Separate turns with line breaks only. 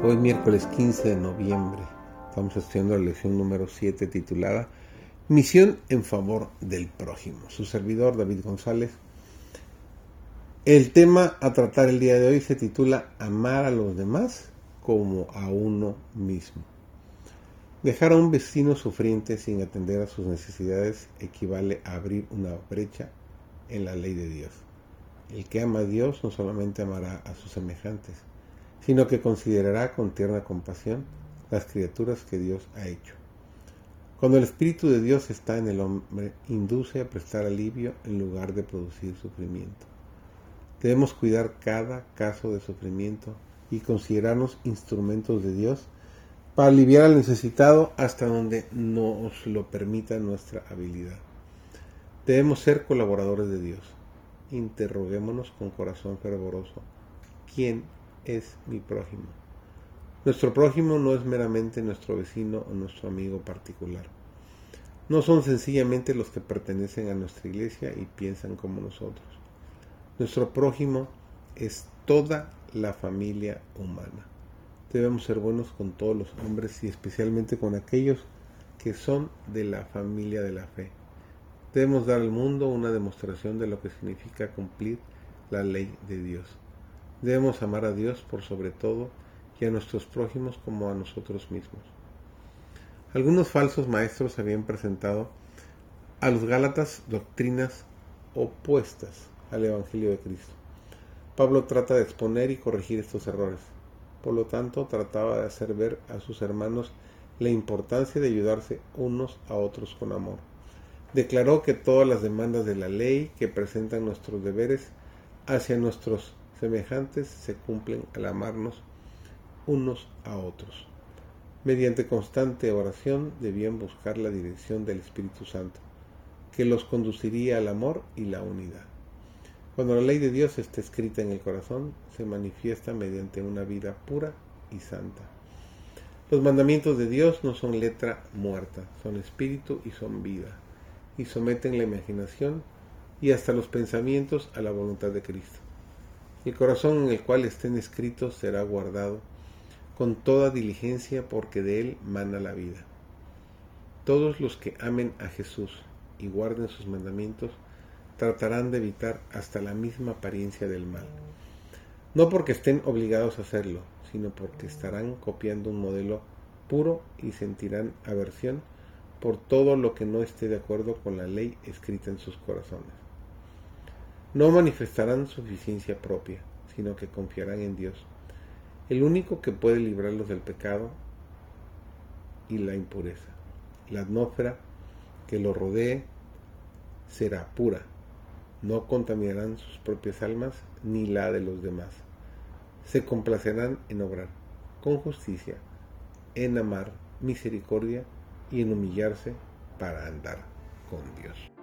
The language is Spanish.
Hoy miércoles 15 de noviembre estamos estudiando la lección número 7 titulada Misión en favor del prójimo. Su servidor David González. El tema a tratar el día de hoy se titula Amar a los demás como a uno mismo. Dejar a un vecino sufriente sin atender a sus necesidades equivale a abrir una brecha en la ley de Dios. El que ama a Dios no solamente amará a sus semejantes, sino que considerará con tierna compasión las criaturas que Dios ha hecho. Cuando el Espíritu de Dios está en el hombre, induce a prestar alivio en lugar de producir sufrimiento. Debemos cuidar cada caso de sufrimiento y considerarnos instrumentos de Dios para aliviar al necesitado hasta donde nos lo permita nuestra habilidad. Debemos ser colaboradores de Dios. Interroguémonos con corazón fervoroso. ¿Quién es mi prójimo. Nuestro prójimo no es meramente nuestro vecino o nuestro amigo particular. No son sencillamente los que pertenecen a nuestra iglesia y piensan como nosotros. Nuestro prójimo es toda la familia humana. Debemos ser buenos con todos los hombres y especialmente con aquellos que son de la familia de la fe. Debemos dar al mundo una demostración de lo que significa cumplir la ley de Dios. Debemos amar a Dios por sobre todo y a nuestros prójimos como a nosotros mismos. Algunos falsos maestros habían presentado a los Gálatas doctrinas opuestas al Evangelio de Cristo. Pablo trata de exponer y corregir estos errores. Por lo tanto, trataba de hacer ver a sus hermanos la importancia de ayudarse unos a otros con amor. Declaró que todas las demandas de la ley que presentan nuestros deberes hacia nuestros semejantes se cumplen al amarnos unos a otros. Mediante constante oración debían buscar la dirección del Espíritu Santo, que los conduciría al amor y la unidad. Cuando la ley de Dios está escrita en el corazón, se manifiesta mediante una vida pura y santa. Los mandamientos de Dios no son letra muerta, son espíritu y son vida, y someten la imaginación y hasta los pensamientos a la voluntad de Cristo. El corazón en el cual estén escritos será guardado con toda diligencia porque de él mana la vida. Todos los que amen a Jesús y guarden sus mandamientos tratarán de evitar hasta la misma apariencia del mal. No porque estén obligados a hacerlo, sino porque estarán copiando un modelo puro y sentirán aversión por todo lo que no esté de acuerdo con la ley escrita en sus corazones no manifestarán suficiencia propia, sino que confiarán en Dios, el único que puede librarlos del pecado y la impureza. La atmósfera que los rodee será pura, no contaminarán sus propias almas ni la de los demás. Se complacerán en obrar con justicia, en amar misericordia y en humillarse para andar con Dios.